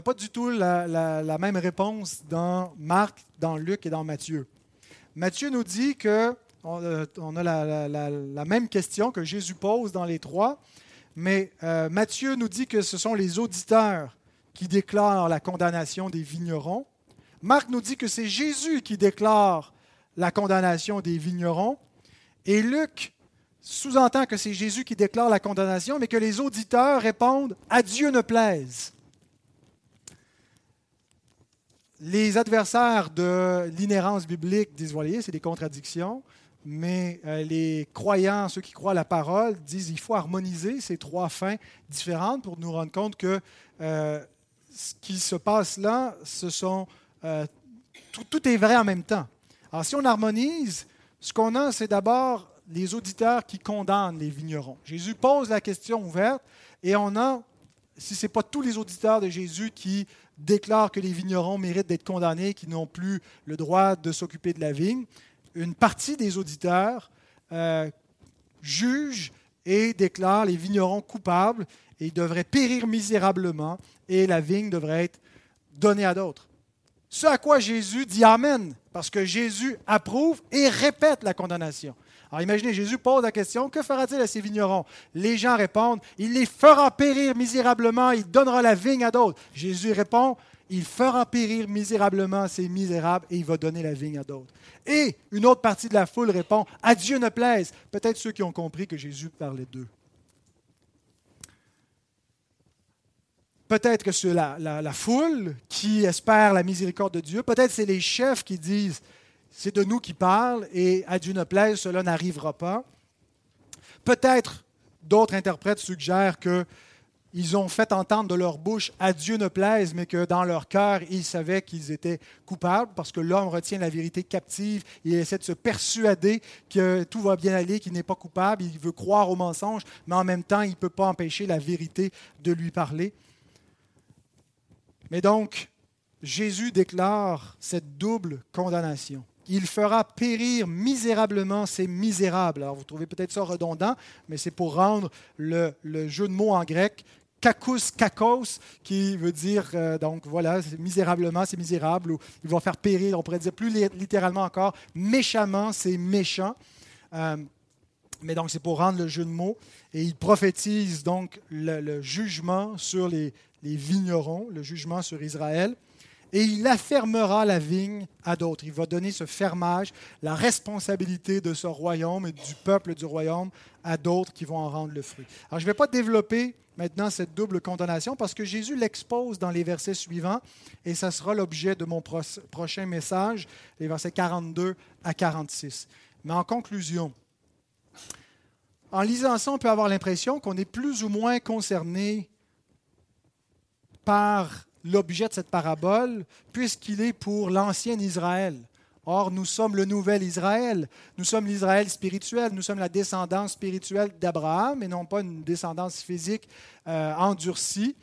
A: pas du tout la, même réponse dans Marc, dans Luc et dans Matthieu. Matthieu nous dit que on, a la, même question que Jésus pose dans les trois, mais euh, Matthieu nous dit que ce sont les auditeurs qui déclarent la condamnation des vignerons. Marc nous dit que c'est Jésus qui déclare la condamnation des vignerons. Et Luc sous-entend que c'est Jésus qui déclare la condamnation, mais que les auditeurs répondent À Dieu ne plaise. Les adversaires de l'inhérence biblique disent voyez, c'est des contradictions mais euh, les croyants, ceux qui croient à la parole, disent qu'il faut harmoniser ces trois fins différentes pour nous rendre compte que euh, ce qui se passe là, euh, tout, est vrai en même temps. Alors si on harmonise, ce qu'on a, c'est d'abord les auditeurs qui condamnent les vignerons. Jésus pose la question ouverte et on a, si ce n'est pas tous les auditeurs de Jésus qui déclarent que les vignerons méritent d'être condamnés, qui n'ont plus le droit de s'occuper de la vigne, une partie des auditeurs euh, juge et déclare les vignerons coupables et ils devraient périr misérablement et la vigne devrait être donnée à d'autres. Ce à quoi Jésus dit Amen, parce que Jésus approuve et répète la condamnation. Alors imaginez, Jésus pose la question, que fera-t-il à ces vignerons? Les gens répondent, il les fera périr misérablement, il donnera la vigne à d'autres. Jésus répond, il fera périr misérablement ces misérables et il va donner la vigne à d'autres. Et une autre partie de la foule répond, à Dieu ne plaise. Peut-être ceux qui ont compris que Jésus parlait d'eux. Peut-être que c'est la, la, foule qui espère la miséricorde de Dieu. Peut-être c'est les chefs qui disent c'est de nous qui parle et à Dieu ne plaise, cela n'arrivera pas. Peut-être d'autres interprètes suggèrent que ils ont fait entendre de leur bouche à Dieu ne plaise, mais que dans leur cœur, ils savaient qu'ils étaient coupables parce que l'homme retient la vérité captive. Il essaie de se persuader que tout va bien aller, qu'il n'est pas coupable. Il veut croire au mensonge, mais en même temps, il ne peut pas empêcher la vérité de lui parler. Mais donc, Jésus déclare cette double condamnation. Il fera périr misérablement ces misérables. Alors, vous trouvez peut-être ça redondant, mais c'est pour rendre le, jeu de mots en grec kakous, kakos, qui veut dire, euh, donc voilà, misérablement, c'est misérable, ou ils vont faire périr, on pourrait dire plus littéralement encore, méchamment, c'est méchant. Euh, mais donc, c'est pour rendre le jeu de mots. Et il prophétise donc le, jugement sur les vignerons, le jugement sur Israël et il affermera la vigne à d'autres. Il va donner ce fermage, la responsabilité de ce royaume et du peuple du royaume à d'autres qui vont en rendre le fruit. Alors, je ne vais pas développer maintenant cette double condamnation parce que Jésus l'expose dans les versets suivants et ça sera l'objet de mon prochain message, les versets 42 à 46. Mais en conclusion, en lisant ça, on peut avoir l'impression qu'on est plus ou moins concerné par l'objet de cette parabole, puisqu'il est pour l'ancien Israël. Or, nous sommes le nouvel Israël. Nous sommes l'Israël spirituel. Nous sommes la descendance spirituelle d'Abraham et non pas une descendance physique euh, endurcie.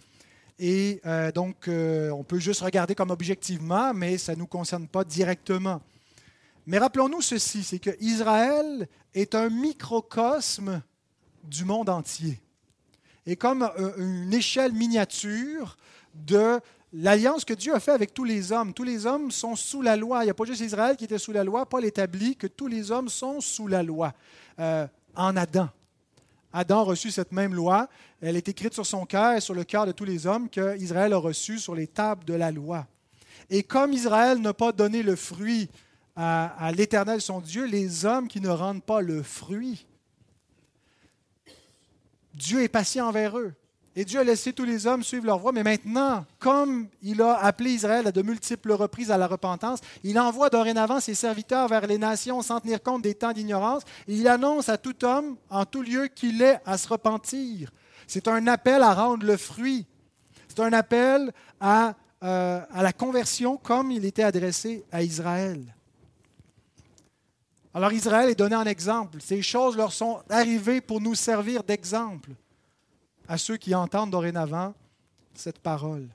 A: Et euh, donc, euh, on peut juste regarder comme objectivement, mais ça ne nous concerne pas directement. Mais rappelons-nous ceci, c'est que Israël est un microcosme du monde entier. Et comme une échelle miniature, de l'alliance que Dieu a faite avec tous les hommes. Tous les hommes sont sous la loi. Il n'y a pas juste Israël qui était sous la loi. Paul établit que tous les hommes sont sous la loi euh, en Adam. Adam a reçu cette même loi. Elle est écrite sur son cœur et sur le cœur de tous les hommes qu'Israël a reçu sur les tables de la loi. Et comme Israël n'a pas donné le fruit à l'Éternel son Dieu, les hommes qui ne rendent pas le fruit, Dieu est patient envers eux. Et Dieu a laissé tous les hommes suivre leur voie. Mais maintenant, comme il a appelé Israël à de multiples reprises à la repentance, il envoie dorénavant ses serviteurs vers les nations sans tenir compte des temps d'ignorance. il annonce à tout homme, en tout lieu, qu'il est à se repentir. C'est un appel à rendre le fruit. C'est un appel à, euh, à la conversion comme il était adressé à Israël. Alors Israël est donné en exemple. Ces choses leur sont arrivées pour nous servir d'exemple à ceux qui entendent dorénavant cette parole.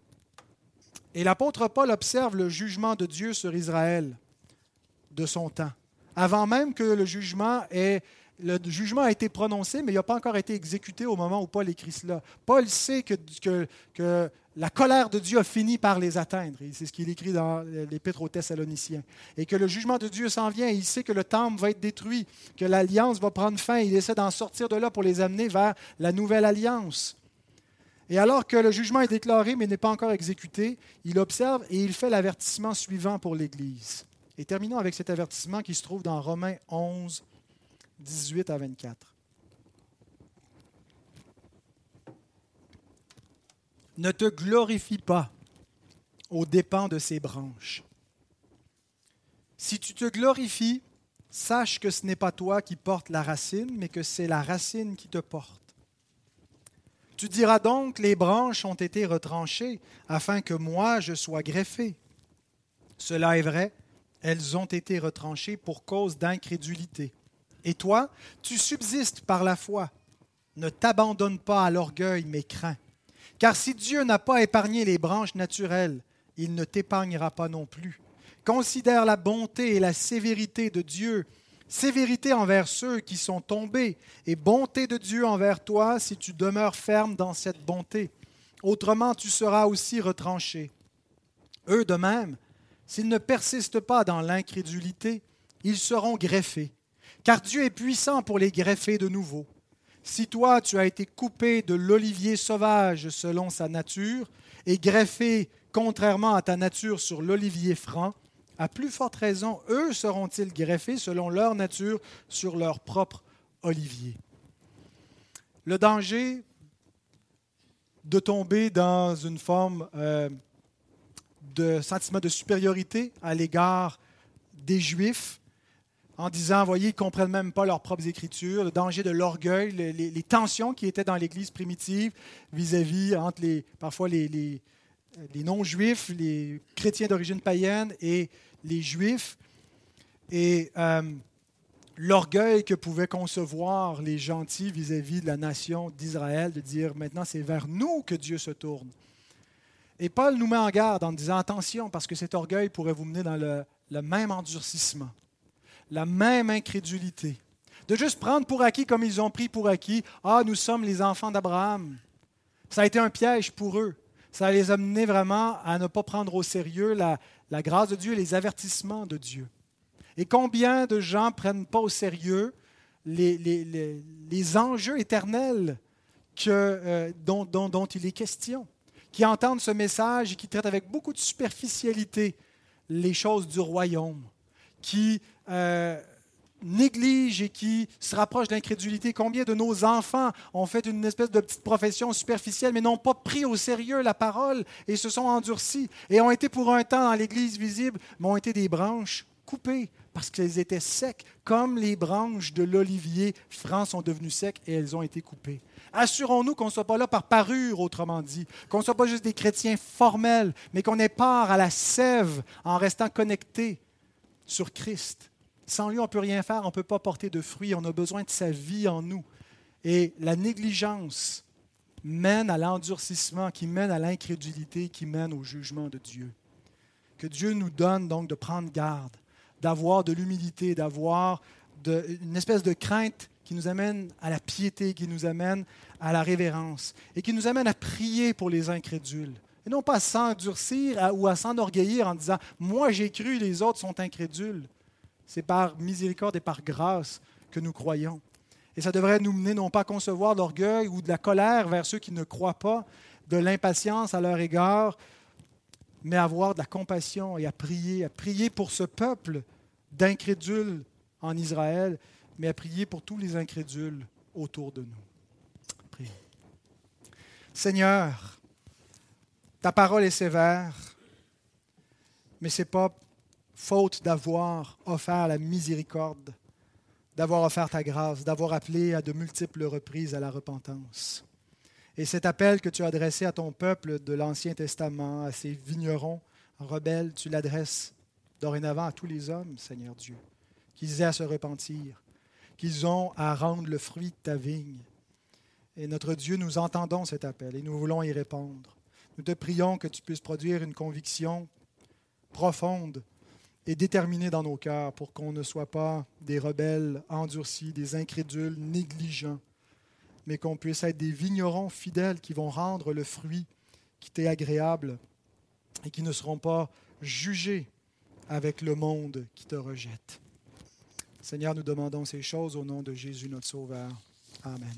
A: Et l'apôtre Paul observe le jugement de Dieu sur Israël de son temps, avant même que le jugement ait été prononcé, mais il n'a pas encore été exécuté au moment où Paul écrit cela. Paul sait que la colère de Dieu a fini par les atteindre. C'est ce qu'il écrit dans l'Épître aux Thessaloniciens. Et que le jugement de Dieu s'en vient. Il sait que le temple va être détruit, que l'alliance va prendre fin. Il essaie d'en sortir de là pour les amener vers la nouvelle alliance. Et alors que le jugement est déclaré mais n'est pas encore exécuté, il observe et il fait l'avertissement suivant pour l'Église. Et terminons avec cet avertissement qui se trouve dans Romains 11, 18 à 24. Ne te glorifie pas aux dépens de ses branches. Si tu te glorifies, sache que ce n'est pas toi qui portes la racine, mais que c'est la racine qui te porte. Tu diras donc, les branches ont été retranchées, afin que moi je sois greffé. Cela est vrai, elles ont été retranchées pour cause d'incrédulité. Et toi, tu subsistes par la foi. Ne t'abandonne pas à l'orgueil, mais crains. Car si Dieu n'a pas épargné les branches naturelles, il ne t'épargnera pas non plus. Considère la bonté et la sévérité de Dieu, sévérité envers ceux qui sont tombés, et bonté de Dieu envers toi si tu demeures ferme dans cette bonté. Autrement, tu seras aussi retranché. Eux de même, s'ils ne persistent pas dans l'incrédulité, ils seront greffés, car Dieu est puissant pour les greffer de nouveau. Si toi tu as été coupé de l'olivier sauvage selon sa nature, et greffé contrairement à ta nature sur l'olivier franc, à plus forte raison, eux seront-ils greffés selon leur nature sur leur propre olivier. Le danger de tomber dans une forme euh, de sentiment de supériorité à l'égard des Juifs, en disant, voyez, ils ne comprennent même pas leurs propres écritures, le danger de l'orgueil, les, tensions qui étaient dans l'Église primitive vis-à-vis, entre les, parfois les, non-juifs, les chrétiens d'origine païenne et les juifs, et euh, l'orgueil que pouvaient concevoir les gentils vis-à-vis de la nation d'Israël, de dire maintenant c'est vers nous que Dieu se tourne. Et Paul nous met en garde en disant attention, parce que cet orgueil pourrait vous mener dans le même endurcissement la même incrédulité. De juste prendre pour acquis comme ils ont pris pour acquis, ah, nous sommes les enfants d'Abraham. Ça a été un piège pour eux. Ça les a vraiment à ne pas prendre au sérieux la, grâce de Dieu et les avertissements de Dieu. Et combien de gens ne prennent pas au sérieux les, enjeux éternels euh, dont, dont, il est question, qui entendent ce message et qui traitent avec beaucoup de superficialité les choses du royaume, qui euh, néglige et qui se rapproche de l'incrédulité. Combien de nos enfants ont fait une espèce de petite profession superficielle, mais n'ont pas pris au sérieux la parole et se sont endurcis et ont été pour un temps dans l'Église visible, mais ont été des branches coupées parce qu'elles étaient secs, comme les branches de l'olivier franc sont devenues secs et elles ont été coupées. Assurons-nous qu'on ne soit pas là par parure, autrement dit, qu'on ne soit pas juste des chrétiens formels, mais qu'on ait part à la sève en restant connectés sur Christ sans lui, on ne peut rien faire, on ne peut pas porter de fruits, on a besoin de sa vie en nous. Et la négligence mène à l'endurcissement, qui mène à l'incrédulité, qui mène au jugement de Dieu. Que Dieu nous donne donc de prendre garde, d'avoir de l'humilité, d'avoir une espèce de crainte qui nous amène à la piété, qui nous amène à la révérence et qui nous amène à prier pour les incrédules. Et non pas à s'endurcir ou à s'enorgueillir en disant Moi j'ai cru, les autres sont incrédules. C'est par miséricorde et par grâce que nous croyons. Et ça devrait nous mener non pas à concevoir l'orgueil ou de la colère vers ceux qui ne croient pas, de l'impatience à leur égard, mais à avoir de la compassion et à prier, à prier pour ce peuple d'incrédules en Israël, mais à prier pour tous les incrédules autour de nous. Prions. Seigneur, ta parole est sévère, mais ce n'est pas faute d'avoir offert la miséricorde, d'avoir offert ta grâce, d'avoir appelé à de multiples reprises à la repentance. Et cet appel que tu as adressé à ton peuple de l'Ancien Testament, à ces vignerons rebelles, tu l'adresses dorénavant à tous les hommes, Seigneur Dieu, qu'ils aient à se repentir, qu'ils ont à rendre le fruit de ta vigne. Et notre Dieu, nous entendons cet appel et nous voulons y répondre. Nous te prions que tu puisses produire une conviction profonde et déterminés dans nos cœurs pour qu'on ne soit pas des rebelles endurcis, des incrédules, négligents, mais qu'on puisse être des vignerons fidèles qui vont rendre le fruit qui t'est agréable et qui ne seront pas jugés avec le monde qui te rejette. Seigneur, nous demandons ces choses au nom de Jésus notre Sauveur. Amen.